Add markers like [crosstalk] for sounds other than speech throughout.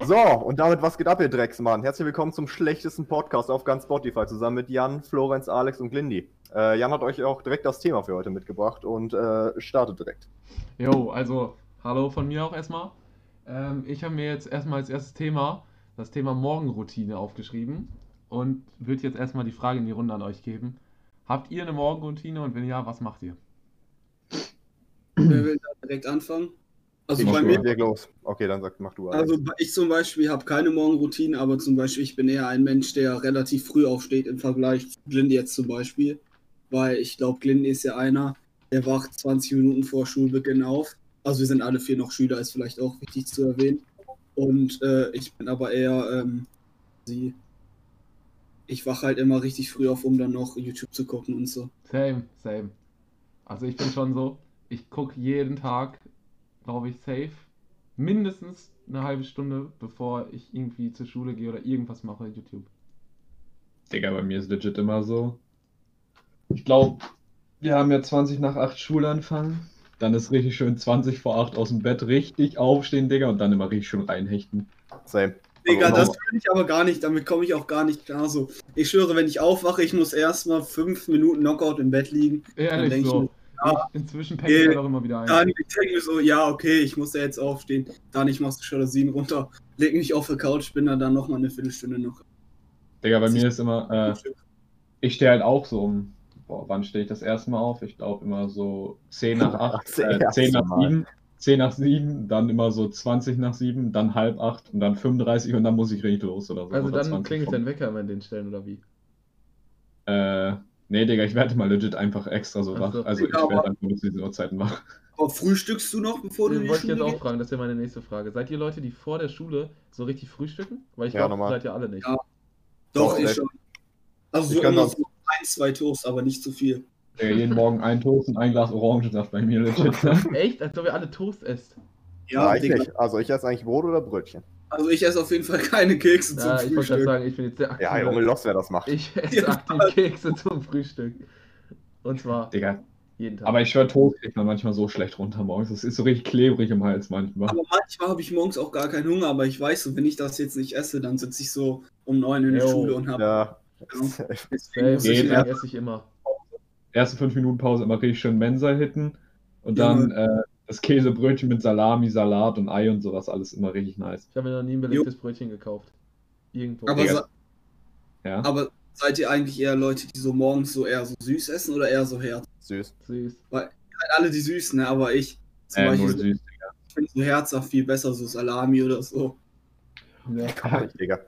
So, und damit was geht ab, ihr Drecksmann? Herzlich willkommen zum schlechtesten Podcast auf ganz Spotify, zusammen mit Jan, Florenz, Alex und Glindy. Äh, Jan hat euch auch direkt das Thema für heute mitgebracht und äh, startet direkt. Jo, also hallo von mir auch erstmal. Ähm, ich habe mir jetzt erstmal als erstes Thema das Thema Morgenroutine aufgeschrieben und würde jetzt erstmal die Frage in die Runde an euch geben. Habt ihr eine Morgenroutine und wenn ja, was macht ihr? Wer will da direkt anfangen? Also Ich bei mir, leg los. Okay, dann sag, mach du. Alex. also ich zum Beispiel habe keine Morgenroutine, aber zum Beispiel ich bin eher ein Mensch, der relativ früh aufsteht im Vergleich zu Glindy jetzt zum Beispiel. Weil ich glaube, Glindy ist ja einer, der wacht 20 Minuten vor Schulbeginn auf. Also wir sind alle vier noch Schüler, ist vielleicht auch wichtig zu erwähnen. Und äh, ich bin aber eher ähm, sie. Ich wache halt immer richtig früh auf, um dann noch YouTube zu gucken und so. Same, same. Also ich bin schon so, ich gucke jeden Tag, glaube ich, safe, mindestens eine halbe Stunde, bevor ich irgendwie zur Schule gehe oder irgendwas mache, YouTube. Digga, bei mir ist legit immer so. Ich glaube, wir haben ja 20 nach 8 Schulanfang. Dann ist richtig schön 20 vor 8 aus dem Bett richtig aufstehen, Digga, und dann immer richtig schön reinhechten. Same. Digga, das will ich aber gar nicht, damit komme ich auch gar nicht klar. So, ich schwöre, wenn ich aufwache, ich muss erstmal fünf Minuten Knockout im Bett liegen. Ehrlich so. Ja, inzwischen penne ich eh, halt auch immer wieder ein. Dann ich denke mir so, ja, okay, ich muss ja jetzt aufstehen. Dann ich machst du Jalousien runter, leg mich auf die Couch, bin dann, dann nochmal eine Viertelstunde noch. Digga, bei mir ist immer, äh, ich stehe halt auch so um, boah, wann stehe ich das erste Mal auf? Ich glaube immer so 10 nach 8, Das [laughs] äh, erste 10 nach Mal. 7, 10 nach 7, dann immer so 20 nach 7, dann halb 8 und dann 35 und dann muss ich richtig los oder so. Also oder dann 20 klingelt dein Wecker immer an den Stellen, oder wie? Äh, nee, Digga, ich werde mal legit einfach extra so Ach wach. so. Also ich Ja, werde einfach zu diesen Uhrzeiten wach. Aber frühstückst du noch, bevor du in Das die wollte ich jetzt auch fragen, das wäre meine nächste Frage. Seid ihr Leute, die vor der Schule so richtig frühstücken? Weil ich Ja, glaube, seid ihr alle nicht. Ja. Doch, Doch, ich schon. Also Ich so kann immer so ein, zwei Toast, aber nicht zu viel. Digga, jeden Morgen ein Toast und ein Glas Orangensaft bei mir legit. Echt? Als ob ihr alle Toast esst. Ja, Ja, ich nicht. Also ich esse eigentlich Brot oder Brötchen. Also ich esse auf jeden Fall keine Kekse zum Ja, ich wollte gerade Frühstück. sagen, ich bin jetzt sehr aktiv. Ja, Junge, los, wer das macht. Ich esse Ja. aktiv Kekse zum Frühstück. Und zwar Digga, jeden Tag. aber ich schwör, Toast kriegt man manchmal so schlecht runter morgens. Das ist so richtig klebrig im Hals manchmal. Aber manchmal habe ich morgens auch gar keinen Hunger, aber ich weiß so, wenn ich das jetzt nicht esse, dann sitze ich so um neun in der Jo. Schule und habe. Ja. [laughs] Safe, muss ich ja- deswegen esse ich immer. Erste 5 Minuten Pause immer richtig schön Mensa hitten und dann äh, das Käsebrötchen mit Salami, Salat und Ei und sowas alles immer richtig nice. Ich habe mir noch nie ein belegtes Brötchen gekauft. Irgendwo. aber, sa- Ja. aber seid ihr eigentlich eher Leute, die so morgens so eher so süß essen oder eher so herz? Süß. Süß. Halt alle die süßen, ne? aber ich zum Äh, Beispiel so, süß. ich finde so herzhaft viel besser, so Salami oder so. Ja. [laughs] Gar nicht, Digga.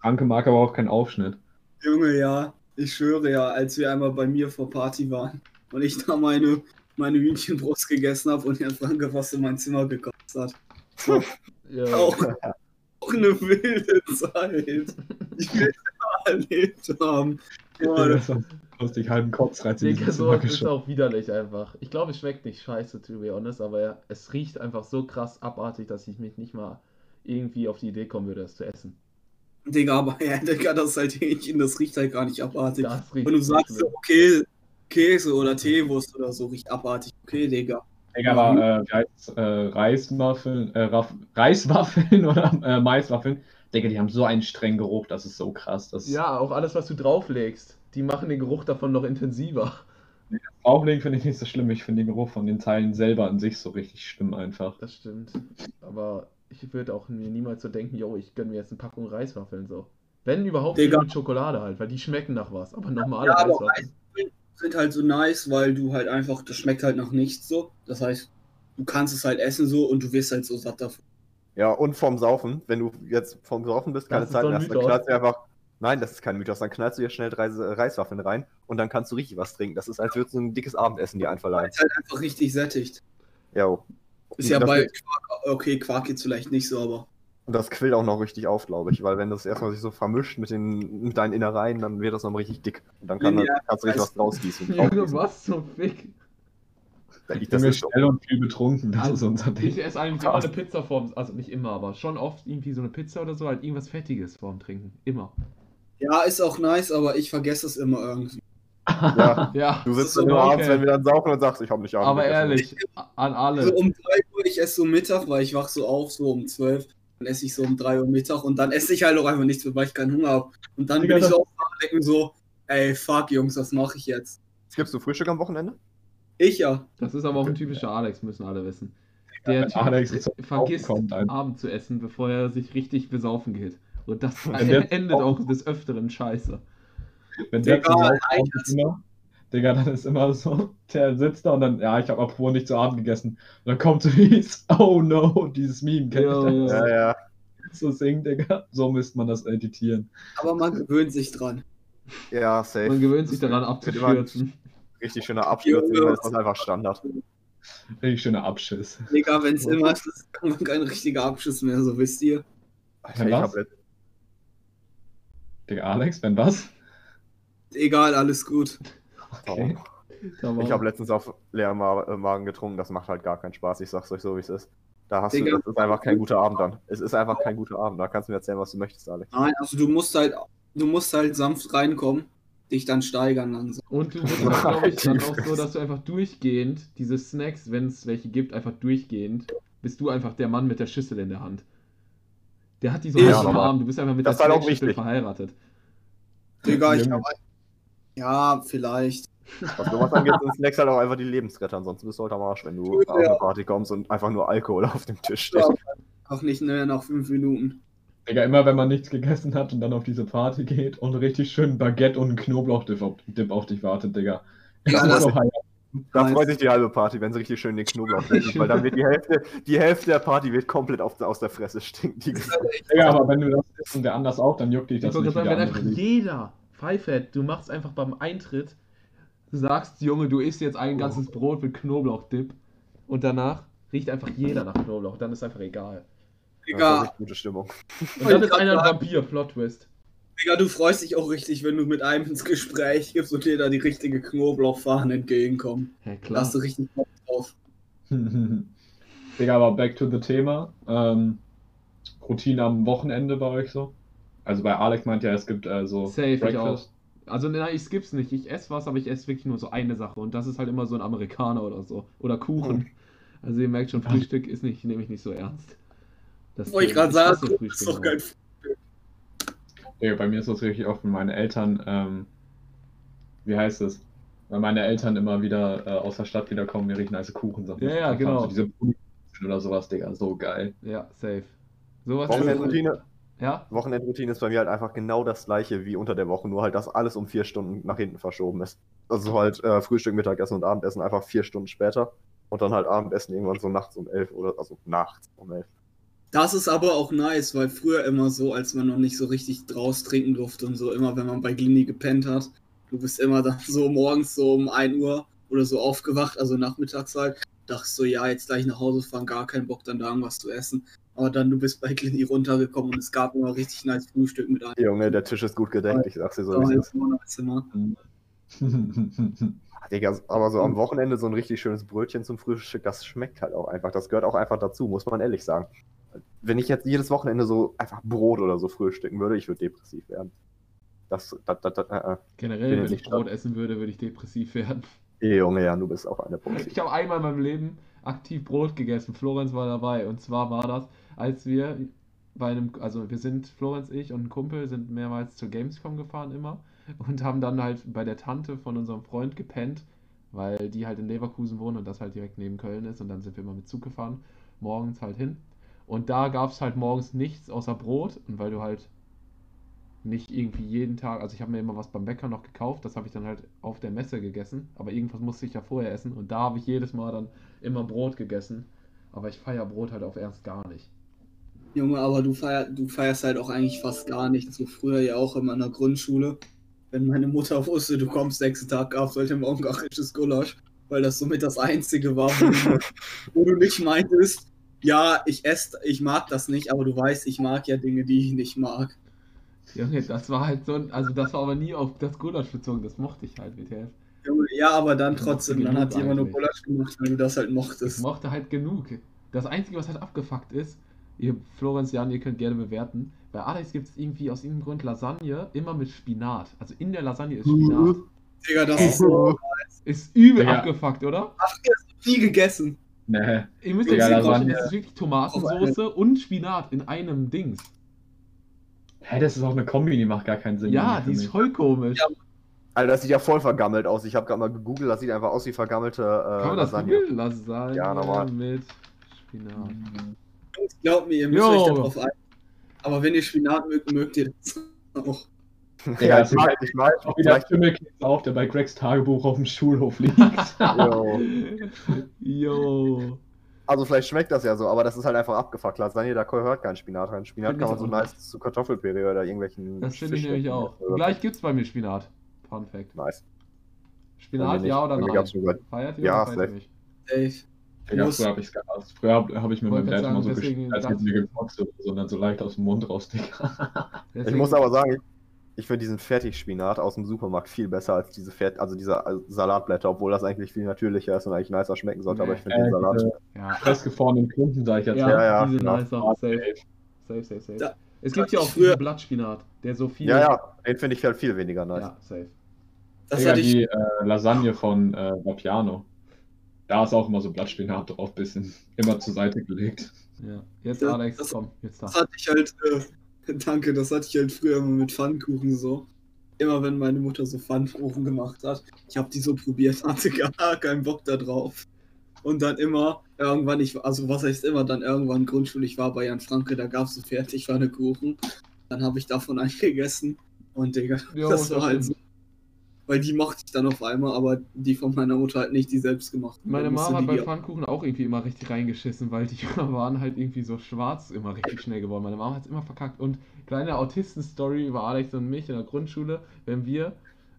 Franke mag aber auch keinen Aufschnitt. Junge, ja, ich schwöre ja, als wir einmal bei mir vor Party waren und ich da meine, meine Hühnchenbrust gegessen habe und Herrn Franke was in mein Zimmer gekotzt hat. So, Ja. auch, auch eine wilde Zeit. Ich will es erlebt haben. Boah, das- Aus dich halben Kopf reizt in Digga, sowas ist auch widerlich einfach. Ich glaube, es schmeckt nicht scheiße, to be honest, aber es riecht einfach so krass abartig, dass ich mich nicht mal irgendwie auf die Idee kommen würde, es zu essen. Digga, aber ja, Digga, das ist halt Hähnchen, das riecht halt gar nicht abartig. Das riecht Wenn du sagst, so, okay, Käse oder Teewurst oder so riecht abartig. Okay, Digga. Digga, aber äh, heißt's, äh, Reiswaffeln, äh, [laughs] Reiswaffeln oder äh, Maiswaffeln, Digga, die haben so einen strengen Geruch, das ist so krass. Das Ja, auch alles, was du drauflegst, die machen den Geruch davon noch intensiver. Auflegen finde ich nicht so schlimm. Ich finde den Geruch von den Teilen selber an sich so richtig schlimm einfach. Das stimmt. Aber ich würde auch mir niemals so denken, yo, ich gönne mir jetzt eine Packung Reiswaffeln so. Wenn überhaupt Digga. mit Schokolade halt, weil die schmecken nach was. Aber normale Ja, aber Reiswaffeln. Sind halt so nice, weil du halt einfach, das schmeckt halt nach nichts so. Das heißt, du kannst es halt essen so und du wirst halt so satt davon. Ja, und vom Saufen, wenn du jetzt vom Saufen bist, keine Das Zeit mehr hast, dann knallst du einfach. Nein, das ist kein Mythos, dann knallst du dir schnell drei Reiswaffeln rein und dann kannst du richtig was trinken. Das ist, als würdest du ein dickes Abendessen dir einverleihen. Ist halt einfach richtig sättigt. Jo. Ist ja bei Quark, okay, Quark jetzt vielleicht nicht so, aber. Und das quillt auch noch richtig auf, glaube ich, weil wenn das erstmal sich so vermischt mit, den, mit deinen Innereien, dann wird das noch richtig dick. Und dann kann, Ja, kannst du richtig was weißt- draus gießen. Junge, was zum Fick? Das Ich bin ist so. schnell und viel betrunken, das ist unser Ich Ding. esse eigentlich immer eine Pizza vorm, also nicht immer, aber schon oft irgendwie so eine Pizza oder so, halt irgendwas Fettiges vorm Trinken. Immer. Ja, ist auch nice, aber ich vergesse es immer irgendwie. Ja, [laughs] Ja, du Das sitzt dann okay. abends, wenn wir dann saufen und sagst, ich habe nicht Abend aber gegessen. ehrlich, an alle. Also um 3 Uhr, ich esse so Mittag, weil ich wach so auf, so um 12. Dann esse ich so um 3 Uhr Mittag und dann esse ich halt auch einfach nichts mehr, weil ich keinen Hunger habe. Und dann bin ich so auf dem denken so, ey, fuck Jungs, was mache ich jetzt? Gibst du Frühstück am Wochenende? Ich ja. Das ist aber auch ein typischer Alex, müssen alle wissen. Der Typ Alex vergisst, einfach. Abend zu essen, bevor er sich richtig besaufen geht. Und das [laughs] endet auch des Öfteren scheiße. Wenn der zu Hause Alter. Digga, dann ist immer so, [laughs] der sitzt da und dann, ja, ich habe apropos nicht zu Abend gegessen. Und dann kommt so dieses, [laughs] oh no, dieses Meme, kennt Ja, ihr das? Ja, ja. So singen, Digga. So müsste man das editieren. Aber man gewöhnt sich dran. Ja, safe. Man gewöhnt sich daran abzustürzen. Richtig schöner Absturz, dann ist das einfach Standard. Richtig schöner Abschiss. Digga, wenn es immer ist, ist kann man kein richtiger Abschluss mehr, so wisst ihr. Alter, ich was? hab letzt- Digga, Alex, wenn was? Egal, alles gut. Okay. Da war- Ich habe letztens auf leeren äh, Magen getrunken, das macht halt gar keinen Spaß. Ich sag's euch so, wie es ist. Da hast Digga. du, das ist einfach kein guter Abend dann. Es ist einfach kein guter Abend. Da kannst du mir erzählen, was du möchtest, Alex. Nein, also du musst halt, du musst halt sanft reinkommen, dich dann steigern langsam. Und du bist auch, glaube ich, [laughs] dann auch so, dass du einfach durchgehend diese Snacks, wenn es welche gibt, einfach durchgehend, bist du einfach der Mann mit der Schüssel in der Hand. Der hat die so Ja, normal. Arm, du bist einfach mit Das der ist halt auch Snackschüssel wichtig. verheiratet. Digga, ich Junge. Ja, vielleicht. Was sowas angeht, sind Snacks halt auch einfach die Lebensretter. Ansonsten bist du halt am Arsch, wenn du Ja. auf eine Party kommst und einfach nur Alkohol [laughs] auf dem Tisch steht. Ja. Auch nicht mehr nach fünf Minuten. Digga, immer wenn man nichts gegessen hat und dann auf diese Party geht und richtig schön Baguette und ein Knoblauchdip auf, Dip auf dich wartet, Digga. Ja, Das. Da Nice. freut sich die halbe Party, wenn sie richtig schön den Knoblauch [laughs] trinken, weil dann wird die Hälfte, die Hälfte der Party wird komplett auf, aus der Fresse stinken. Digga, aber wenn du das isst und der anders auch, dann juckt dich Ich das wollte nicht sagen, wenn einfach jeder Pfeifett, du machst einfach beim Eintritt, du sagst, Junge, du isst jetzt ein ganzes Brot mit Knoblauchdip und danach riecht einfach jeder nach Knoblauch, dann ist einfach egal. Digga, echt gute Stimmung. Und dann [laughs] ist einer ein Vampir, Plot Twist. Digga, du freust dich auch richtig, wenn du mit einem ins Gespräch gibst und dir da die richtige Knoblauchfahne entgegenkommen. Ja, Da klar. hast du richtig Bock drauf. [laughs] Digga, aber back to the Thema. Ähm, Routine am Wochenende bei euch so? Also bei Alex meint ja, es gibt äh, so Safe, ich auch. Breakfast. Also nein, ich skipp's nicht. Ich esse was, aber ich esse wirklich nur so eine Sache. Und das ist halt immer so ein Amerikaner oder so. Oder Kuchen. Also ihr merkt schon, Frühstück ist nicht, nehme ich nicht so ernst. Das Wollte ich gerade sagen, hasse das ist doch auch. geil. Digga, bei mir ist das richtig oft, wenn meine Eltern, ähm, wie heißt es? Weil meine Eltern immer wieder äh, aus der Stadt wiederkommen, mir riechen nice Kuchensachen. Ja, ja, genau. So diese Brötchen oder sowas, Digga, so geil. Ja, safe. Sowas Wochenendroutine, Ja, Wochenendroutine ist bei mir halt einfach genau das gleiche wie unter der Woche, nur halt, dass alles um vier Stunden nach hinten verschoben ist. Also halt äh, Frühstück, Mittagessen und Abendessen einfach vier Stunden später und dann halt Abendessen irgendwann so nachts um elf oder also nachts um elf. Das ist aber auch nice, weil früher immer so, als man noch nicht so richtig draus trinken durfte und so, immer wenn man bei Glini gepennt hat, du bist immer dann so morgens so um 1 Uhr oder so aufgewacht, also nachmittags halt, dachtest so, ja, jetzt gleich nach Hause fahren, gar keinen Bock, dann da irgendwas zu essen. Aber dann, du bist bei Glini runtergekommen und es gab immer richtig nice Frühstück mit einem. Junge, der Tisch ist gut gedeckt, ich sag's dir so, ist. Zimmer. [laughs] Digga, aber so am Wochenende so ein richtig schönes Brötchen zum Frühstück, das schmeckt halt auch einfach. Das gehört auch einfach dazu, muss man ehrlich sagen. Wenn ich jetzt jedes Wochenende so einfach Brot oder so frühstücken würde, ich würde depressiv werden. Das, das, das, das äh, generell, Bin wenn ich Brot essen würde, würde ich depressiv werden. Äh. Junge, ja, du bist auch eine Ich Positiv. habe einmal in meinem Leben aktiv Brot gegessen. Florenz war dabei. Und zwar war das, als wir bei einem, also wir sind, Florenz, ich und ein Kumpel sind mehrmals zur Gamescom gefahren immer und haben dann halt bei der Tante von unserem Freund gepennt, weil die halt in Leverkusen wohnt und das halt direkt neben Köln ist. Und dann sind wir immer mit Zug gefahren, morgens halt hin. Und da gab es halt morgens nichts außer Brot. Und weil du halt nicht irgendwie jeden Tag, also ich habe mir immer was beim Bäcker noch gekauft, das habe ich dann halt auf der Messe gegessen, aber irgendwas musste ich ja vorher essen und da habe ich jedes Mal dann immer Brot gegessen, aber ich feiere Brot halt auf Ernst gar nicht. Junge, aber du, feier, du feierst halt auch eigentlich fast gar nicht. So früher ja auch in meiner Grundschule. Wenn meine Mutter wusste, du kommst nächsten Tag, gab es halt immer ungarisches Gulasch, weil das somit das Einzige war, wo du, [laughs] wo du nicht meintest, ja, ich esse, ich mag das nicht, aber du weißt, ich mag ja Dinge, die ich nicht mag. Junge, das war halt so ein, also das war aber nie auf das Gulasch bezogen, das mochte ich halt, WTF. Junge, ja, aber dann Ich trotzdem, dann hat jemand nur. Gulasch gemacht, weil du das halt Ich mochtest. mochte halt genug. Das Einzige, was halt abgefuckt ist, ihr Florenz, Jan, ihr könnt gerne bewerten, bei Alex gibt es irgendwie aus irgendeinem Grund Lasagne immer mit Spinat. Also in der Lasagne ist Spinat. Digga, das ist so Ist übel Digga. abgefuckt, oder? nie gegessen. Nee. Ihr müsst euch das vorstellen, das ist wirklich Tomatensauce und Spinat in einem Dings. Hä, das ist auch eine Kombi, die macht gar keinen Sinn. Ja, die ist voll komisch. Ja, Alter, das sieht ja voll vergammelt aus. Ich habe gerade mal gegoogelt, das sieht einfach aus wie vergammelte äh, Kann man das Lasagne. googeln? Lasagne Ja, normal. mit Spinat. Glaubt mir, ihr müsst Jo. euch darauf ein. Aber wenn ihr Spinat mögt, mögt ihr das auch. [laughs] Ja, das ich mag, ich mag. Auch wieder Schimmelkäse auf, der bei Gregs Tagebuch auf dem Schulhof liegt. [laughs] jo. Jo. Also vielleicht schmeckt das ja so, aber das ist halt einfach abgefuckt. Lasagne, da gehört kein Spinat rein. Spinat Find kann ich man so nice zu Kartoffelpüree oder irgendwelchen. Das finde ich nämlich auch. oder- Gleich gibt's bei mir Spinat. Fun Fact. Nice. Spinat, ja oder nein? gab's Feiert ihr Ja, oder feiert nicht? Safe. Ja, Muss- früher habe ich es gehasst. Früher habe hab ich mit meinem Dad immer so gespielt, als hätten wir ich- geboxt oder so, leicht aus dem Mund raus, Digga. [laughs] Ich muss aber sagen, ich, finde diesen Fertigspinat aus dem Supermarkt viel besser als diese Fert also diese äh, Salatblätter, obwohl das eigentlich viel natürlicher ist und eigentlich nicer schmecken sollte, aber ich finde Äh, den Salat. diese Ja, festgefrorenen Klumpen, sag ich jetzt ja, mal. Ja, ja, diese ja. nice Ah, Sache. Safe. safe. Safe, safe. Da- es gibt ja auch früher- diesen Blattspinat, der so viel. Ja, ja, den finde ich halt viel weniger nice. Ja, safe. Das Digga, hatte ich die äh, Lasagne von äh, Vapiano. Da ist auch immer so Blattspinat drauf, bisschen immer zur Seite gelegt. Ja. Jetzt Alex, das- komm, jetzt da. Das hatte ich halt, äh, [laughs] danke, das hatte ich halt früher immer mit Pfannkuchen so. Immer wenn meine Mutter so Pfannkuchen gemacht hat, ich habe die so probiert, [laughs] hatte gar keinen Bock da drauf. Und dann immer, irgendwann, ich, also was heißt immer, dann irgendwann Grundschule, ich war bei Jan Franke, da gab es so fertig Pfannkuchen. Dann habe ich davon einen [laughs] gegessen und Digga, Jo, das das war halt so. Weil die mochte ich dann auf einmal, aber die von meiner Mutter halt nicht, die selbst gemacht. Meine Mama hat bei Pfannkuchen auch irgendwie immer richtig reingeschissen, weil die [laughs] waren halt irgendwie so schwarz immer richtig schnell geworden. Meine Mama hat es immer verkackt. Und kleine Autisten-Story über Alex und mich in der Grundschule, wenn wir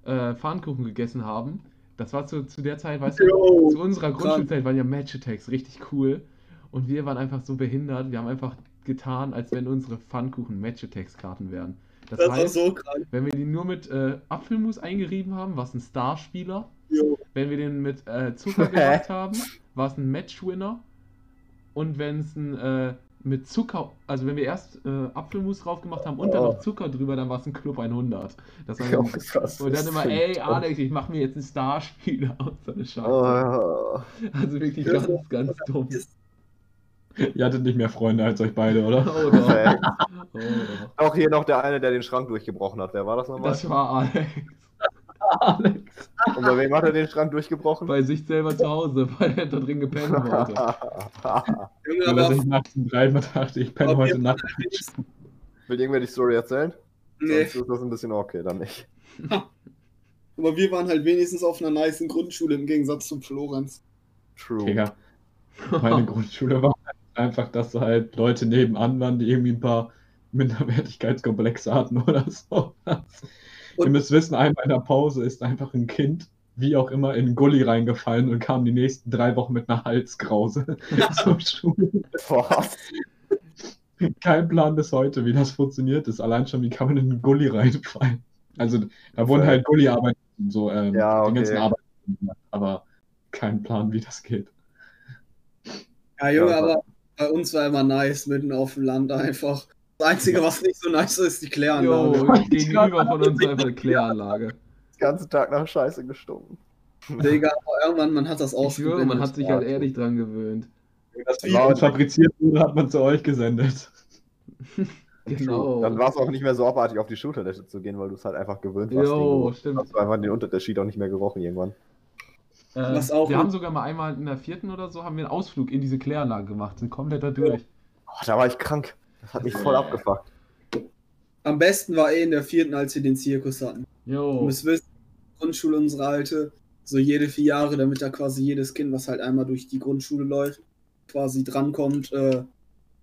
äh, Pfannkuchen gegessen haben, das war zu, zu der Zeit, weißt du, Jo, zu unserer Grundschulzeit waren ja Match-Attacks richtig cool. Und wir waren einfach so behindert, wir haben einfach getan, als wenn unsere Pfannkuchen Match-Attacks-Karten wären. Das, das war heißt, so wenn wir die nur mit äh, Apfelmus eingerieben haben, war es ein Starspieler. Jo. Wenn wir den mit äh, Zucker [laughs] gemacht haben, war es ein Matchwinner. Und wenn es ein äh, mit Zucker, also wenn wir erst äh, Apfelmus drauf gemacht haben und dann Oh. noch Zucker drüber, dann war es ein Club 100. Das war dann, krass. und dann immer, ey Alex, ich mach mir jetzt einen Starspieler [laughs] und so eine Scheiße. Oh, Also wirklich ganz, ganz dumm. Ihr hattet nicht mehr Freunde als euch beide, oder? Oh, doch. Oh. Auch hier noch der eine, der den Schrank durchgebrochen hat. Wer war das nochmal? Das war Alex. [laughs] Alex. Und bei wem hat er den Schrank durchgebrochen? Bei sich selber zu Hause, weil er da drin gepennt [laughs] wollte. Junge, Weil aber sich nachts um drei dachte, ich penne heute wir- Nacht. Will irgendwer die Story erzählen? nee. Sonst ist das ein bisschen okay, dann nicht. [laughs] Aber wir waren halt wenigstens auf einer niceen Grundschule im Gegensatz zum Florenz. True. Digga, meine Grundschule war halt einfach, dass da halt Leute nebenan waren, die irgendwie ein paar Minderwertigkeitskomplexe hatten oder so. Ihr Und- müsst wissen, einmal in der Pause ist einfach ein Kind, wie auch immer, in einen Gully reingefallen und kam die nächsten drei Wochen mit einer Halskrause [laughs] zur Schule. Was? Kein Plan bis heute, wie das funktioniert ist. Allein schon, wie kann man in einen Gully reinfallen? Also, da wurden halt Gully-Arbeiten, so ähm, Ja, die ganzen okay. Arbeiten gemacht, aber kein Plan, wie das geht. Ja, Junge, Ja, aber bei uns war immer nice, mitten auf dem Land einfach. Das Einzige, was nicht so nice ist, ist die Kläranlage. Jo, [laughs] gegenüber von uns einfach eine Kläranlage. Den ganzen Tag nach Scheiße gestunken. Digga, aber irgendwann, man hat das Ich schwöre, man hat sich halt ehrlich dran gewöhnt. Wenn das Genau. Video fabriziert wurde, hat man zu euch gesendet. [laughs] Genau. Dann war es auch nicht mehr so abartig, auf die Schultoilette zu gehen, weil du es halt einfach gewöhnt warst. Jo, stimmt. Hast du einfach den Unterschied auch nicht mehr gerochen irgendwann. Äh, wir haben sogar mal einmal in der vierten oder so haben wir einen Ausflug in diese Kläranlage gemacht, sind komplett da durch. Oh, da war ich krank. Das hat mich voll abgefuckt. Am besten war eh in der vierten, als wir den Zirkus hatten. Du Jo. müsst wissen, Grundschule unsere alte, so jede vier Jahre, damit da quasi jedes Kind, was halt einmal durch die Grundschule läuft, quasi drankommt, äh,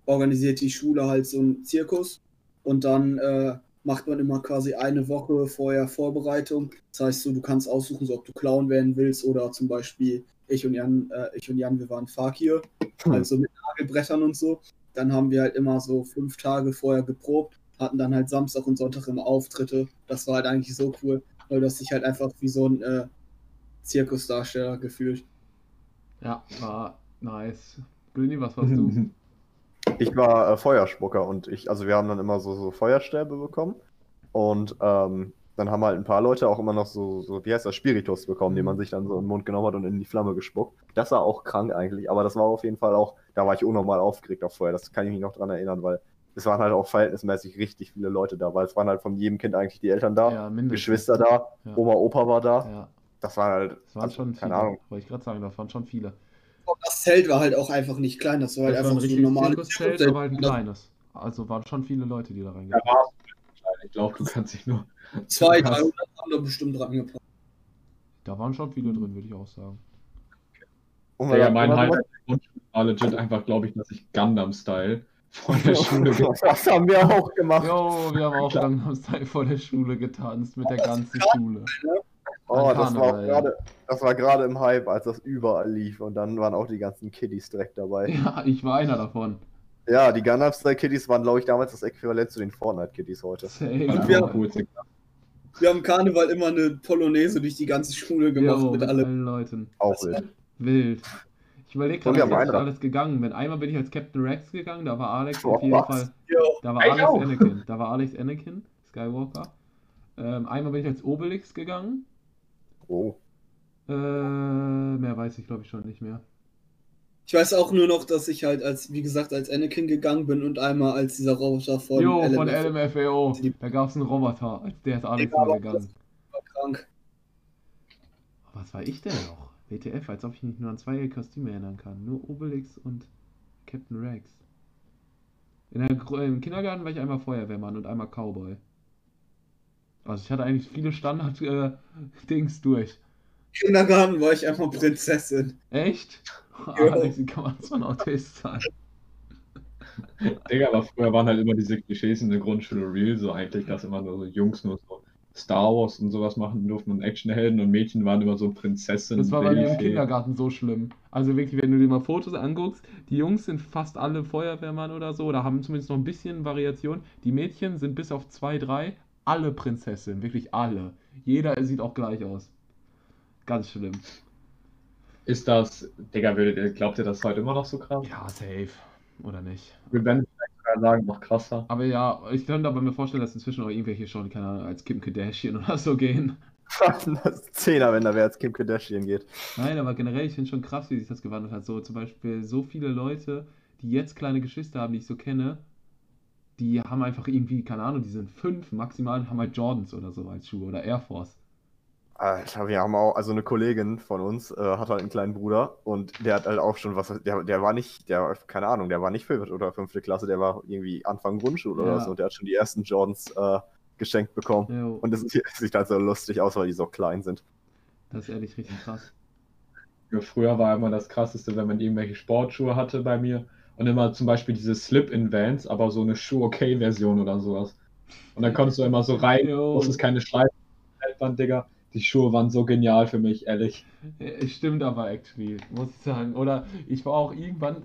organisiert die Schule halt so einen Zirkus. Und dann äh, macht man immer quasi eine Woche vorher Vorbereitung. Das heißt, so, du kannst aussuchen, so, ob du Clown werden willst oder zum Beispiel ich und Jan, äh, ich und Jan, wir waren Fakir, also mit Nagelbrettern und so. Dann haben wir halt immer so fünf Tage vorher geprobt, hatten dann halt Samstag und Sonntag immer Auftritte. Das war halt eigentlich so cool, weil das sich halt einfach wie so ein äh, Zirkusdarsteller gefühlt. Ja, war nice. Glini, was warst du? [laughs] Ich war äh, Feuerspucker und ich, also wir haben dann immer so, so Feuerstäbe bekommen. Und ähm, dann haben halt ein paar Leute auch immer noch so, so wie heißt das, Spiritus bekommen, den man sich dann so in den Mund genommen hat und in die Flamme gespuckt. Das war auch krank eigentlich, aber das war auf jeden Fall auch, da war ich unnormal aufgeregt auch vorher, das kann ich mich noch dran erinnern, weil es waren halt auch verhältnismäßig richtig viele Leute da, weil es waren halt von jedem Kind eigentlich die Eltern da, Ja. Geschwister da, Ja. Oma, Opa war da. Ja, Das war halt, das waren also, schon viele. keine Ahnung. Wollte ich gerade sagen, das waren schon viele. Und das Zelt war halt auch einfach nicht klein, das war halt Das war einfach ein so ein normales Zelt. aber halt ein kleines. Also waren schon viele Leute, die da reingegangen war es klein. Ich glaube, du kannst dich nur. Zwei, [laughs] Krass. 300 haben da bestimmt dran gepasst. Da waren schon viele drin, würde ich auch sagen. Dann- mein und dann- Highlight war legit einfach, glaube ich, dass ich Gundam-Style von der Schule [laughs] Das haben wir auch gemacht. Jo, wir haben auch Klar. Gangnam Style vor der Schule getanzt, mit der ganzen Schule. Oh, war ja. gerade, das war gerade im Hype, als das überall lief und dann waren auch die ganzen Kiddies direkt dabei. Ja, ich war einer davon. Ja, die Gundam Style Kiddies waren, glaube ich, damals das Äquivalent zu den Fortnite Kiddies heute. [laughs] Und wir- Cool. Wir haben Karneval immer eine Polonaise durch die ganze Schule gemacht Jo, mit mit allen Leuten. Auch wild. [laughs] Wild. Ich überlege gerade, haben was ich alles gegangen bin. Einmal bin ich als Captain Rex gegangen, da war Alex Oh, auf jeden was? Fall. Ja, Da war Ich Alex auch. Anakin. Da war Alex Anakin, Skywalker. Ähm, einmal bin ich als Obelix gegangen. Oh. Äh, mehr weiß ich glaube ich schon nicht mehr. Ich weiß auch nur noch, dass ich halt als, wie gesagt, als Anakin gegangen bin und einmal als dieser Roboter von jo, von LMF LMFAO. Da gab es einen Roboter. Der ist Alex Ja, mal aber gegangen. war krank. Was war ich denn noch? WTF, als ob ich mich nur an zwei Kostüme erinnern kann. Nur Obelix und Captain Rex. In der, Im Kindergarten war ich einmal Feuerwehrmann und einmal Cowboy. Also ich hatte eigentlich viele Standard-Dings durch. Kindergarten war ich einfach Prinzessin. Echt? Jo. Alex, wie kann man so ein Autist sein? Digga, aber früher waren halt immer diese Klischees in der Grundschule real, so eigentlich, dass immer nur so Jungs nur so Star Wars und sowas machen durften und Actionhelden und Mädchen waren immer so Prinzessinnen. Das war bei mir im. Kindergarten so schlimm. Also wirklich, wenn du dir mal Fotos anguckst, die Jungs sind fast alle Feuerwehrmann oder so, oder haben zumindest noch ein bisschen Variation. Die Mädchen sind bis auf zwei, drei alle Prinzessinnen, wirklich alle. Jeder sieht auch gleich aus. Ganz schlimm. Ist das, Digga, würdet glaubt ihr das heute immer noch so krass? Ja, safe. Oder nicht? Wir werden vielleicht sagen, noch krasser. Aber ja, ich könnte aber mir vorstellen, dass inzwischen auch irgendwelche schon, keine Ahnung, als Kim Kardashian [laughs] oder so gehen. das ist Zehner, wenn da wer als Kim Kardashian geht. Nein, aber generell, ich finde schon krass, wie sich das gewandelt hat. So zum Beispiel so viele Leute, die jetzt kleine Geschwister haben, die ich so kenne, die haben einfach irgendwie, keine Ahnung, die sind fünf maximal, haben halt Jordans oder so als Schuhe oder Air Force. Alter, wir haben auch, also eine Kollegin von uns äh, hat halt einen kleinen Bruder und der hat halt auch schon was, der, der war nicht, der, keine Ahnung, der war nicht vierte oder fünfte Klasse, der war irgendwie Anfang Grundschule oder Ja. so und der hat schon die ersten Jordans äh, geschenkt bekommen. Jo, Und das ist- [laughs] sieht halt so lustig aus, weil die so klein sind. das ist ehrlich richtig krass. Ja, Früher war immer das krasseste, wenn man irgendwelche Sportschuhe hatte bei mir und immer zum Beispiel diese Slip-in-Vans, aber so eine Shoe-Okay-Version oder sowas. Und dann konntest du immer so rein, Jo. musstest keine Schleifen, Digga. Die Schuhe waren so genial für mich, ehrlich. Stimmt aber actually, muss ich sagen. Oder ich war auch irgendwann,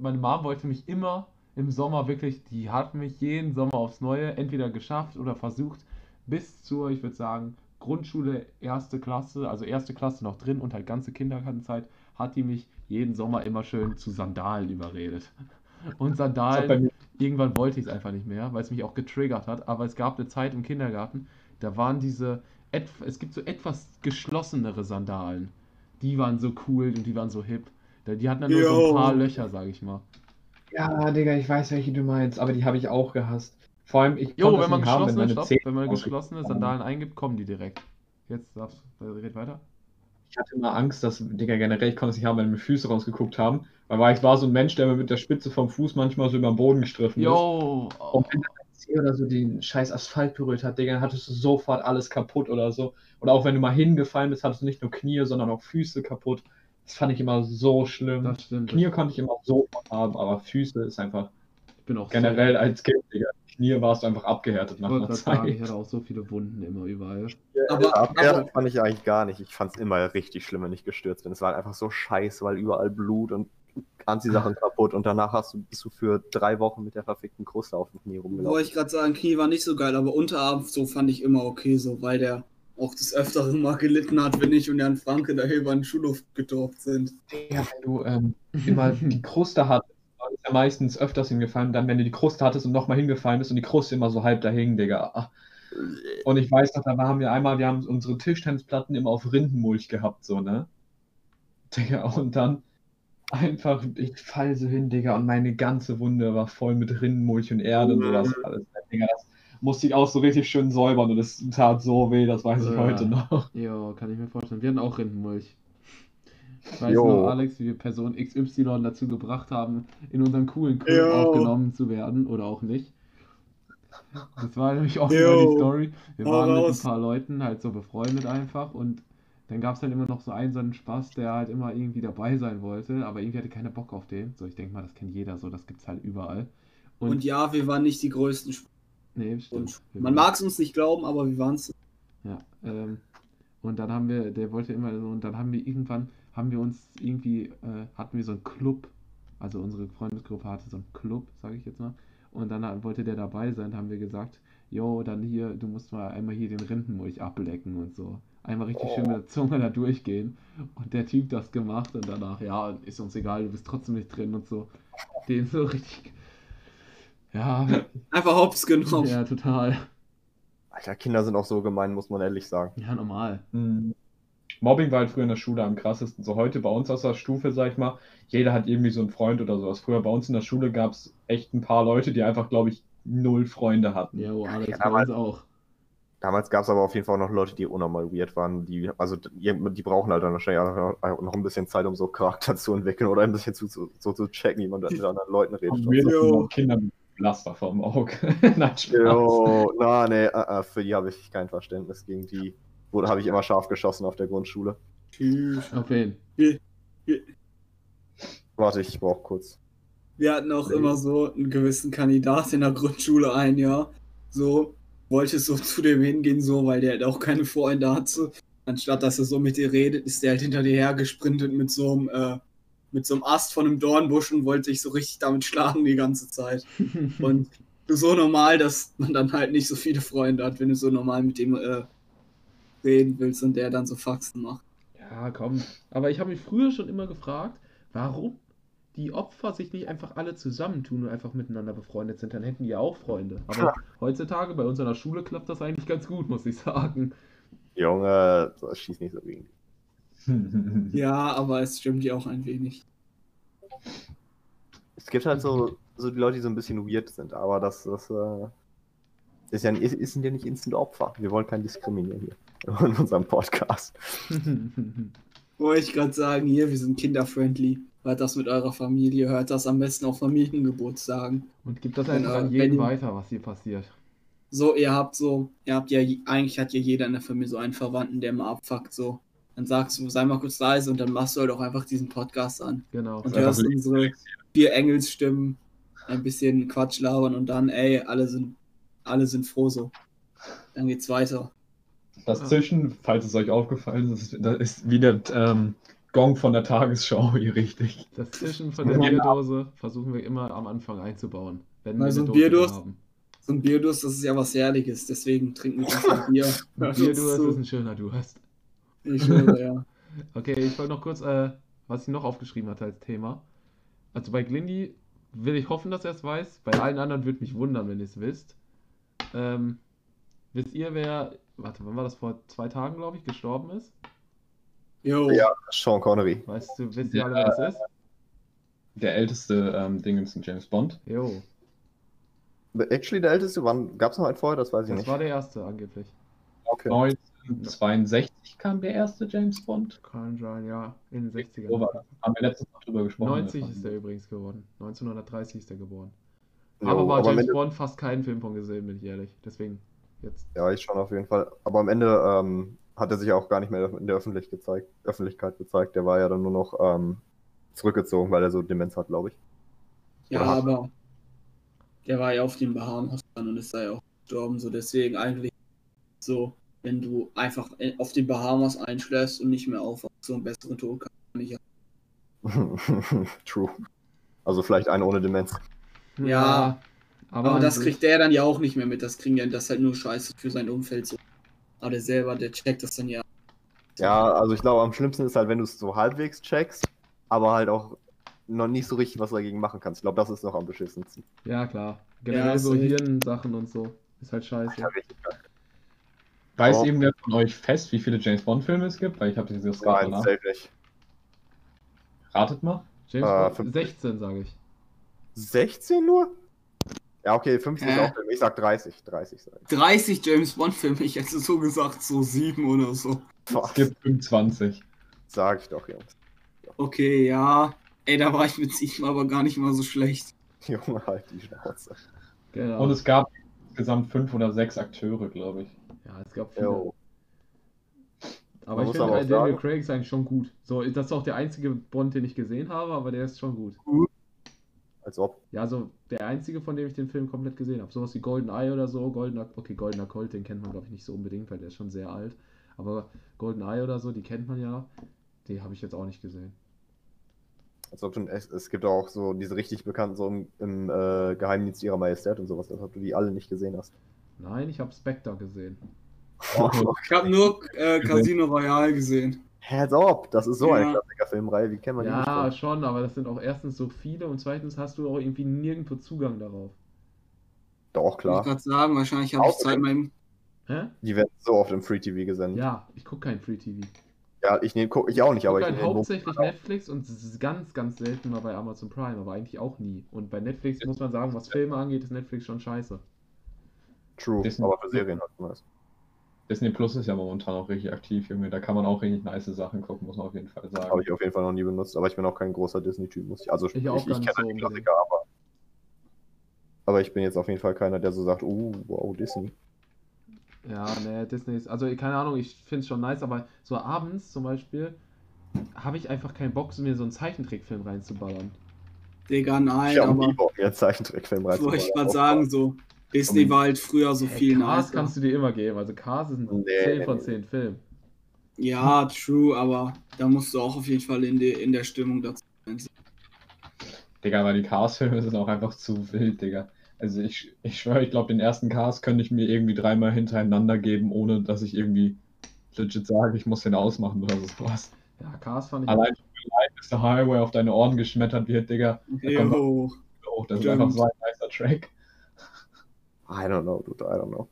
meine Mom wollte mich immer im Sommer wirklich, die hat mich jeden Sommer aufs Neue entweder geschafft oder versucht, bis zur, ich würde sagen, Grundschule, erste Klasse, also erste Klasse noch drin und halt ganze Kindergartenzeit, hat die mich jeden Sommer immer schön zu Sandalen überredet. Und Sandalen, irgendwann wollte ich es einfach nicht mehr, weil es mich auch getriggert hat. Aber es gab eine Zeit im Kindergarten, da waren diese, es gibt so etwas geschlossenere Sandalen. Die waren so cool und die waren so hip. Die hatten dann nur so Jo. ein paar Löcher, sag ich mal. Ja, Digga, ich weiß, welche du meinst, aber die habe ich auch gehasst. Vor allem, ich Jo, konnte wenn man das nicht haben, geschlossene, meine stopp, Zähne wenn man geschlossene Sandalen eingibt, kommen die direkt. Jetzt darfst du, red weiter. Ich hatte immer Angst, dass, Digga, generell, ich konnte es nicht haben, wenn meine Füße rausgeguckt haben. Weil war- ich war so ein Mensch, der mir mit der Spitze vom Fuß manchmal so über den Boden gestriffen ist. Jo, oh, Und wenn Zeh oder so den scheiß Asphalt berührt hat, Digga, dann hattest du sofort alles kaputt oder so. Oder auch wenn du mal hingefallen bist, hattest du nicht nur Knie, sondern auch Füße kaputt. Das fand ich immer so schlimm. das stimmt. Knie konnte ich immer sofort haben, aber Füße ist einfach Ich bin auch generell so, als Kind, Digga. Knie warst du einfach abgehärtet ich nach einer gerade sagen, ich Zeit. hatte auch so viele Wunden immer überall. Aber, aber Abwertet fand ich eigentlich gar nicht. Ich fand es immer richtig schlimm, wenn ich gestürzt bin. Es war einfach so scheiße, weil überall Blut und Anziehsachen kaputt und danach hast du, bist du für drei Wochen mit der verfickten Kruste auf dem Knie wollte rumgelaufen. ich gerade sagen, Knie war nicht so geil, aber Unterarm so fand ich immer okay, so, weil der auch des Öfteren mal gelitten hat, wenn ich und Jan Franke da über den Schulhof gedorft sind. Digga, wenn du ähm, immer die Kruste hattest, war es ja meistens öfters hingefallen. Dann, wenn du die Kruste hattest und nochmal hingefallen bist und die Kruste immer so halb da hing, Digga. Und ich weiß noch, da haben wir einmal, wir haben unsere Tischtennisplatten immer auf Rindenmulch gehabt, so, ne? Digga, und dann einfach, ich fall so hin, Digga, und meine ganze Wunde war voll mit Rindenmulch und Erde und sowas alles. Digga, das musste ich auch so richtig schön säubern und es tat so weh, das weiß ich Ja. heute noch. Ja, kann ich mir vorstellen. Wir hatten auch Rindenmulch. Ich weiß Jo. noch, Alex, wie wir Person XY dazu gebracht haben, in unseren coolen Club Jo. aufgenommen zu werden oder auch nicht. Das war nämlich auch Jo. immer die Story. Wir waren mit ein paar Leuten halt so befreundet einfach und dann gab es halt immer noch so einen so einen Spaß, der halt immer irgendwie dabei sein wollte, aber irgendwie hatte keiner Bock auf den. So, ich denke mal, das kennt jeder so, das gibt's halt überall. Und, ja, wir waren nicht die größten. Sp- nee, stimmt. Und man mag es uns nicht glauben, aber wir waren es. Ja, ähm, und dann haben wir, der wollte immer so, und dann haben wir irgendwann, haben wir uns irgendwie, äh, hatten wir so einen Club, also unsere Freundesgruppe hatte so einen Club, sage ich jetzt mal, und dann wollte der dabei sein, haben wir gesagt, jo, dann hier, du musst mal einmal hier den Rindenmulch ablecken und so. Einmal richtig schön mit der Zunge da durchgehen. Und der Typ das gemacht und danach, ja, ist uns egal, du bist trotzdem nicht drin und so. Den so richtig, ja, Einfach hops genommen. ja, total. Alter, Kinder sind auch so gemein, muss man ehrlich sagen. Ja, normal. Mhm. Mobbing war halt früher in der Schule am krassesten. So heute bei uns aus der Stufe, sag ich mal, jeder hat irgendwie so einen Freund oder sowas. Früher bei uns in der Schule gab es echt ein paar Leute, die einfach, glaube ich, null Freunde hatten. Jo, Alex, Ja, bei uns auch. Damals gab es aber auf jeden Fall auch noch Leute, die unnormal weird waren. Die, also die, die brauchen halt dann wahrscheinlich auch noch- ein bisschen Zeit, um so Charakter [laughs] zu entwickeln oder ein bisschen zu, zu, so zu checken, wie man da mit anderen Leuten redet. Und wir Jo. sind Kinder mit Pflaster vom Auge. [laughs] Nein. Jo, na, nee, äh, äh, für die habe ich kein Verständnis. Gegen die wurde habe ich immer scharf geschossen auf der Grundschule. Tschüss. Auf wen? Warte, ich brauche kurz. Wir hatten auch Nee. immer so einen gewissen Kandidat in der Grundschule ein Jahr. So, wollte so [laughs] zu dem hingehen, so, weil der halt auch keine Freunde hat. So. Anstatt dass er so mit dir redet, ist der halt hinter dir hergesprintet mit so einem, äh, mit so einem Ast von einem Dornbusch und wollte sich so richtig damit schlagen die ganze Zeit. [laughs] Und so normal, dass man dann halt nicht so viele Freunde hat, wenn du so normal mit dem äh, reden willst und der dann so Faxen macht. Ja, komm. Aber ich habe mich früher schon immer gefragt, warum die Opfer sich nicht einfach alle zusammentun und einfach miteinander befreundet sind. Dann hätten die ja auch Freunde. Aber heutzutage bei uns an der Schule klappt das eigentlich ganz gut, muss ich sagen. Junge, das schießt nicht so gegen. [laughs] Ja, aber es stimmt ja auch ein wenig. Es gibt halt so, so die Leute, die so ein bisschen weird sind, aber das, das äh, ist ja, ist, ist sind ja nicht instant Opfer. Wir wollen kein Diskriminieren hier [laughs] in unserem Podcast. Wollte ich gerade sagen, hier, wir sind kinderfriendly. Hört das mit eurer Familie, hört das am besten auf Familiengeburtstagen. Und gibt das einfach äh, an jeden wenn- weiter, was hier passiert. So, ihr habt so, ihr habt ja, eigentlich hat ja jeder in der Familie so einen Verwandten, der mal abfuckt, so. Dann sagst du, sei mal kurz leise und dann machst du halt auch einfach diesen Podcast an. Genau. Und hörst lieb. unsere vier Engelsstimmen, ein bisschen Quatsch labern und dann, ey, alle sind, alle sind froh so. Dann geht's weiter. Das Zischen, falls es euch aufgefallen ist, das ist wie der ähm, Gong von der Tagesschau [laughs] hier richtig. Das Zischen von der. Bierdose versuchen wir immer am Anfang einzubauen. Wenn wir Also eine ein Dose Bierdurst? haben. So ein Bierdurst, das ist ja was Herrliches, deswegen trinken wir einfach Bier. [laughs] Ein Bierdurst ist ein schöner Durst. Ich schwöre, ja. [laughs] Okay, ich wollte noch kurz, äh, was ich noch aufgeschrieben hatte als Thema. Also bei Glindy will ich hoffen, dass er es weiß. Bei allen anderen würde mich wundern, wenn ihr es wisst. Ähm, wisst ihr, wer, warte, wann war das? Vor zwei Tagen, glaube ich, gestorben ist? Jo. Ja. Sean Connery. Weißt du, wisst ihr alle, wer das ist? Der älteste ähm, Ding ist ein James Bond. Jo, Actually, der älteste, wann gab es noch einen vorher? Das weiß ich das nicht. war der erste angeblich. Okay. 1962 kam der erste James Bond. Kann sein, ja, in den 60ern. So war das. Haben wir letztens noch drüber gesprochen. 90 ist er übrigens geworden. 1930 ist er geboren. Jo, aber war am James Bond fast keinen Film von gesehen, bin ich ehrlich. Deswegen jetzt. Ja, ich schon auf jeden Fall. Aber am Ende ähm, hat er sich auch gar nicht mehr in der Öffentlich gezeigt, Öffentlichkeit gezeigt. Der war ja dann nur noch ähm, zurückgezogen, weil er so Demenz hat, glaube ich. Ja, Oder hat- aber der war ja auf den Bahamas dann und ist da ja auch gestorben. So deswegen eigentlich so, wenn du einfach in- auf den Bahamas einschläfst und nicht mehr aufwachst, so einen besseren Tod kann man nicht haben. [laughs] True. Also vielleicht einen ohne Demenz. Ja, aber, Aber, das kriegt der dann ja auch nicht mehr mit. Das kriegen ja das ist halt nur Scheiße für sein Umfeld so. Aber der selber, der checkt das dann ja. Ja, also ich glaube, am schlimmsten ist halt, wenn du es so halbwegs checkst, aber halt auch noch nicht so richtig was dagegen machen kannst. Ich glaube, das ist noch am beschissensten. Ja, klar. Generell Ja, so. Hirnsachen und so. Ist halt scheiße. Ja, geil. Weiß Oh. irgendwer von euch fest, wie viele James Bond-Filme es gibt? Weil ich habe dieses gerade Nein, nach. safe nicht. Ratet mal. James Äh, Bond 50. 16, sage ich. 16 nur? Ja, okay, 50 ist Hä? auch. Ich sag 30. 30 sag ich. 30 James Bond-Filme, ich hätte so gesagt, so sieben oder so. Es gibt 25. Sag ich doch, Jungs. Okay, ja. Ey, da war ich mit sieben aber gar nicht mal so schlecht. Junge, halt die Schnauze. Genau. Und es gab insgesamt fünf oder sechs Akteure, glaube ich. ja, es gab viele. Jo. Aber Man ich finde Daniel Craig ist eigentlich schon gut. So, das ist auch der einzige Bond, den ich gesehen habe, aber der ist schon gut. Als ob. Ja, also der einzige, von dem ich den Film komplett gesehen habe. Sowas wie Golden Eye oder so. Goldener, okay, Goldener Colt, den kennt man, glaube ich, nicht so unbedingt, weil der ist schon sehr alt. Aber Golden Eye oder so, die kennt man ja. Die habe ich jetzt auch nicht gesehen. Als ob du, es, es gibt auch so diese richtig bekannten so im, im äh, Geheimdienst ihrer Majestät und sowas, als ob du die alle nicht gesehen hast. Nein, ich habe Spectre gesehen. Ich habe nur äh, Casino Royale gesehen. Als ob, das ist so eine Ja. Klassiker-Filmreihe, wie kennt man die Ja, schon, aber das sind auch erstens so viele und zweitens hast du auch irgendwie nirgendwo Zugang darauf. Doch, Ich klar. gerade sagen, wahrscheinlich habe ich Zeit meinem. Hä? Die werden so oft im Free TV gesendet. Ja, Ja, ich gucke kein Free TV. ich nehme, guck ich auch nicht, Ich aber gucke ich halt nehme hauptsächlich Netflix und s- s- ganz, ganz selten mal bei Amazon Prime, aber eigentlich auch nie. Und bei Netflix muss man sagen, was Filme angeht, ist Netflix schon scheiße. True, Disney- aber für Serien halt nice. Disney Plus ist ja momentan auch richtig aktiv, Junge. Da kann man auch richtig nice Sachen gucken, muss man auf jeden Fall Habe sagen. ich auf jeden Fall noch nie benutzt, aber ich bin auch kein großer Disney-Typ, muss ich. Also ich, Ich ich, ich kenne so die unbedingt. Klassiker, aber. Aber ich bin jetzt auf jeden Fall keiner, der so sagt, oh, wow, Disney. Ja, ne, Disney ist, also keine Ahnung, ich finde es schon nice, aber so abends zum Beispiel habe ich einfach keinen Bock, mir so einen Zeichentrickfilm reinzuballern. Digga, nein, Ich habe aber. nie Bock, mir einen Zeichentrickfilm Wollte ich reinzuballern. gerade sagen, so. Disney war halt früher so Hey, viel Cars kannst du dir immer geben, also Cars ist ein Nee, 10 nee, von nee. 10 Film. Ja, true, aber da musst du auch auf jeden Fall in, die, in der Stimmung dazu sein. Digga, weil die Cars-Filme sind auch einfach zu wild, Digga. Also ich, ich schwöre, ich glaube, den ersten Cars könnte ich mir irgendwie dreimal hintereinander geben, ohne dass ich irgendwie legit sage, ich muss den ausmachen oder sowas. Ja, Cars fand ich. Allein is the Highway auf deine Ohren geschmettert wird, Digga. Jo. Oh, das ist einfach so ein nicer Track. I don't know, dude, I don't know.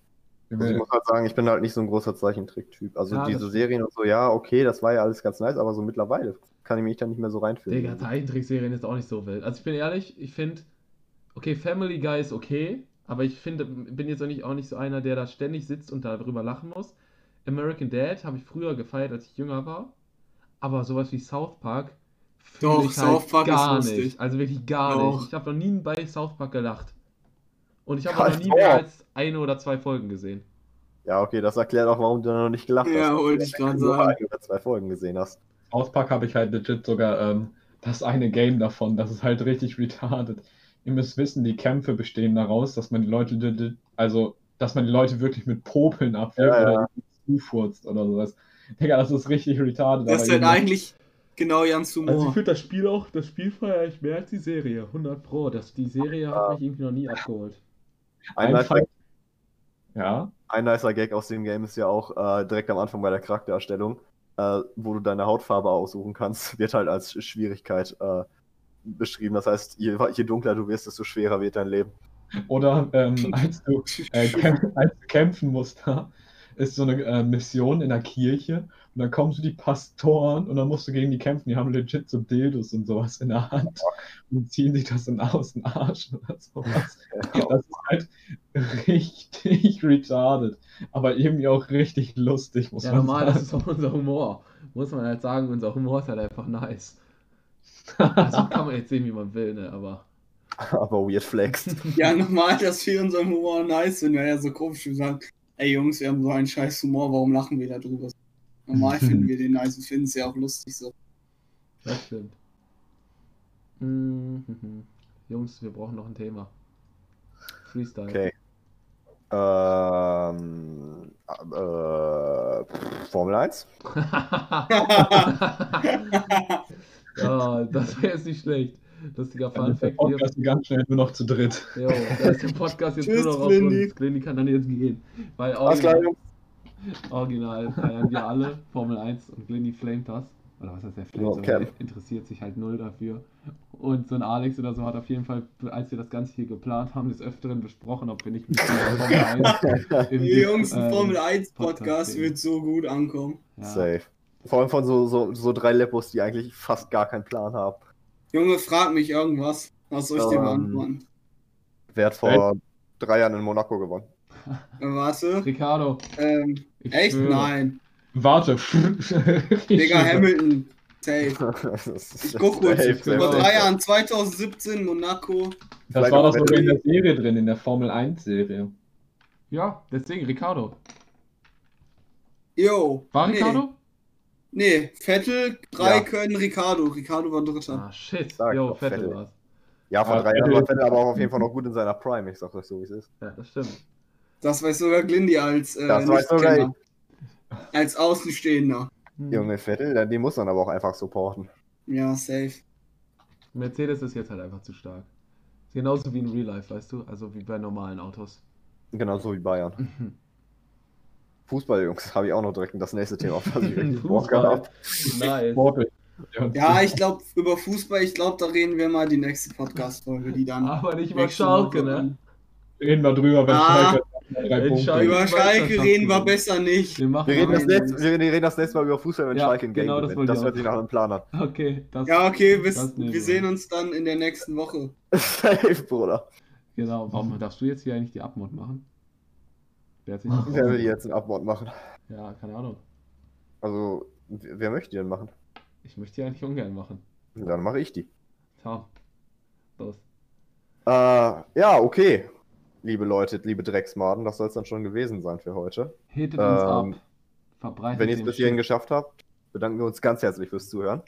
Also ich muss halt sagen, ich bin halt nicht so ein großer Zeichentrick-Typ. Also Ja, diese. Serien und so, ja, okay, das war ja alles ganz nice, aber so mittlerweile kann ich mich da nicht mehr so reinfühlen. Digga, Zeichentrickserien ist auch nicht so wild. Also ich bin ehrlich, ich finde, okay, Family Guy ist okay, aber ich finde, bin jetzt auch nicht, auch nicht so einer, der da ständig sitzt und darüber lachen muss. American Dad habe ich früher gefeiert, als ich jünger war, aber sowas wie South Park Doch, ich halt South Park ist gar lustig. nicht. Also wirklich gar Doch. nicht. Ich habe noch nie bei South Park gelacht. Und ich habe Halt auch noch nie mehr als eine oder zwei Folgen gesehen. Ja, okay, das erklärt auch, warum du noch nicht gelacht Ja, hast. wollte ich gerade Nur sagen. ein oder zwei Folgen gesehen hast. Park habe ich halt legit sogar ähm, das eine Game davon, das ist halt richtig retarded. Ihr müsst wissen, die Kämpfe bestehen daraus, dass man die Leute, legit- also, dass man die Leute wirklich mit Popeln abwirft Ja, ja. oder zufurzt oder sowas. Digga, das ist richtig retarded. Das ist halt eigentlich genau Jans Also ich Humor. finde das Spiel auch, das Spiel feiere ich mehr als die Serie. 100 Pro. Das, die Serie hat mich irgendwie noch nie abgeholt. Ein nicer, Ja, ein nicer Gag aus dem Game ist ja auch äh, direkt am Anfang bei der Charaktererstellung, äh, wo du deine Hautfarbe aussuchen kannst, [laughs] wird halt als Schwierigkeit äh, beschrieben. Das heißt, je, je dunkler du wirst, desto schwerer wird dein Leben. oder ähm, [laughs] als, du, äh, kämp als du kämpfen musst, [laughs] ist so eine äh, Mission in der Kirche und dann kommen so die Pastoren und dann musst du gegen die kämpfen. Die haben legit so Dildos und sowas in der Hand und ziehen sich das dann aus dem Arsch [laughs] oder sowas. Das ist halt richtig retarded, aber irgendwie auch richtig lustig, muss Ja, man normal, das sagen. ist auch unser Humor. Muss man halt sagen, unser Humor ist halt einfach nice. [laughs] Also kann man jetzt sehen, wie man will, ne? Aber. Aber weird flexed. [laughs] Ja, normal, dass wir unseren Humor nice sind. Wäre ja so komisch, wir sagen, ey Jungs, wir haben so einen scheiß Humor, warum lachen wir da drüber? Normal [laughs] finden wir den nice und finden es ja auch lustig so. Das stimmt. Mhm. Jungs, wir brauchen noch ein Thema. Freestyle. Okay. Ähm, äh, Formel 1? [laughs] [laughs] ja, das wäre jetzt nicht schlecht. Lustiger Fun Fact hier. Podcast ganz schnell nur noch zu dritt. Jo, da ist der Podcast jetzt Tschüss, nur noch auf Glindy. uns. Glindy kann dann jetzt gehen. Weil Alles klar, Jungs. Original feiern wir alle Formel 1 und Glindy flamet das. Oder was heißt der flamet? Okay. der interessiert sich halt null dafür. Und so ein Alex oder so hat auf jeden Fall, als wir das Ganze hier geplant haben, des Öfteren besprochen, ob wir nicht mit der [laughs] Formel 1 im Die Jungs, ein ähm, Formel 1 Podcast Podcast wird so gut ankommen. Ja. Safe. Vor allem von so, so, so drei Lepos, die eigentlich fast gar keinen Plan haben. Junge, frag mich irgendwas. Was soll ich dir Ähm, beantworten? Wer hat vor drei Jahren in Monaco gewonnen? Warte. Ricardo, Ähm, ich echt? schwöre. Nein. Warte. [laughs] Digga, Hamilton. Safe. [laughs] Das Ich guck kurz. Vor drei Jahren, 2017, Monaco. Das Vielleicht war doch sogar in der Serie drin, in der Formel 1 Serie. Ja, deswegen, Ricardo. Yo. War nee. Ricardo? Nee, Vettel, drei Ja. können Ricardo. Ricardo war Dritter. Ah, shit. Sag doch, Vettel Vettel. war's. Ja, vor Ah, drei Jahren Vettel- war Vettel aber auch auf jeden Fall noch gut in seiner Prime. Ich sag euch so, wie es ist. Ja, das stimmt. Das weiß sogar Glindy als, äh, Das weiß sogar Nichtkenner. als Außenstehender. Hm. Junge Vettel, den muss man aber auch einfach supporten. Ja, safe. Mercedes ist jetzt halt einfach zu stark. Genauso wie in Real Life, weißt du? Also wie bei normalen Autos. Genauso wie Bayern. Fußball, Jungs, habe ich auch noch direkt das nächste Thema, auf das ich [laughs] Bock Fußball. habe. Nice. Sportlich. Ja, ich glaube, über Fußball, ich glaube, da reden wir mal die nächste Podcast-Folge, die dann. Aber nicht über Schalke, ne? Reden wir drüber, wenn Ah. Schalke Wenn Punkte. Schalke- Über Schalke reden wir besser nicht. Wir machen Wir reden, das nächste, wir reden das nächste Mal über Fußball, wenn Ja, Schalke ein Game genau das gewinnt. wollte Das ich hört sich nach einem Plan an. Okay, das. Ja, okay, bis, Das wir sehen uns dann in der nächsten Woche. [laughs] Safe, Bruder. Genau. Warum darfst du jetzt hier eigentlich die Abmod machen? Wer hat sich das Wer will jetzt einen Abmord machen? Ja, keine Ahnung. Also, wer wer möchte die denn machen? Ich möchte die eigentlich ungern machen. Dann mache ich die. Ciao. Los. Äh, ja, okay. Liebe Leute, liebe Drecksmaden, das soll es dann schon gewesen sein für heute. Hittet uns Ähm, ab. Verbreitet Wenn ihr es bis hierhin geschafft habt, bedanken wir uns ganz herzlich fürs Zuhören.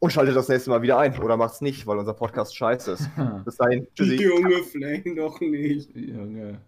Und schaltet das nächste Mal wieder ein. Oder macht's nicht, weil unser Podcast scheiße ist. [laughs] Bis dahin. Tschüssi. Junge, flame doch nicht. Junge.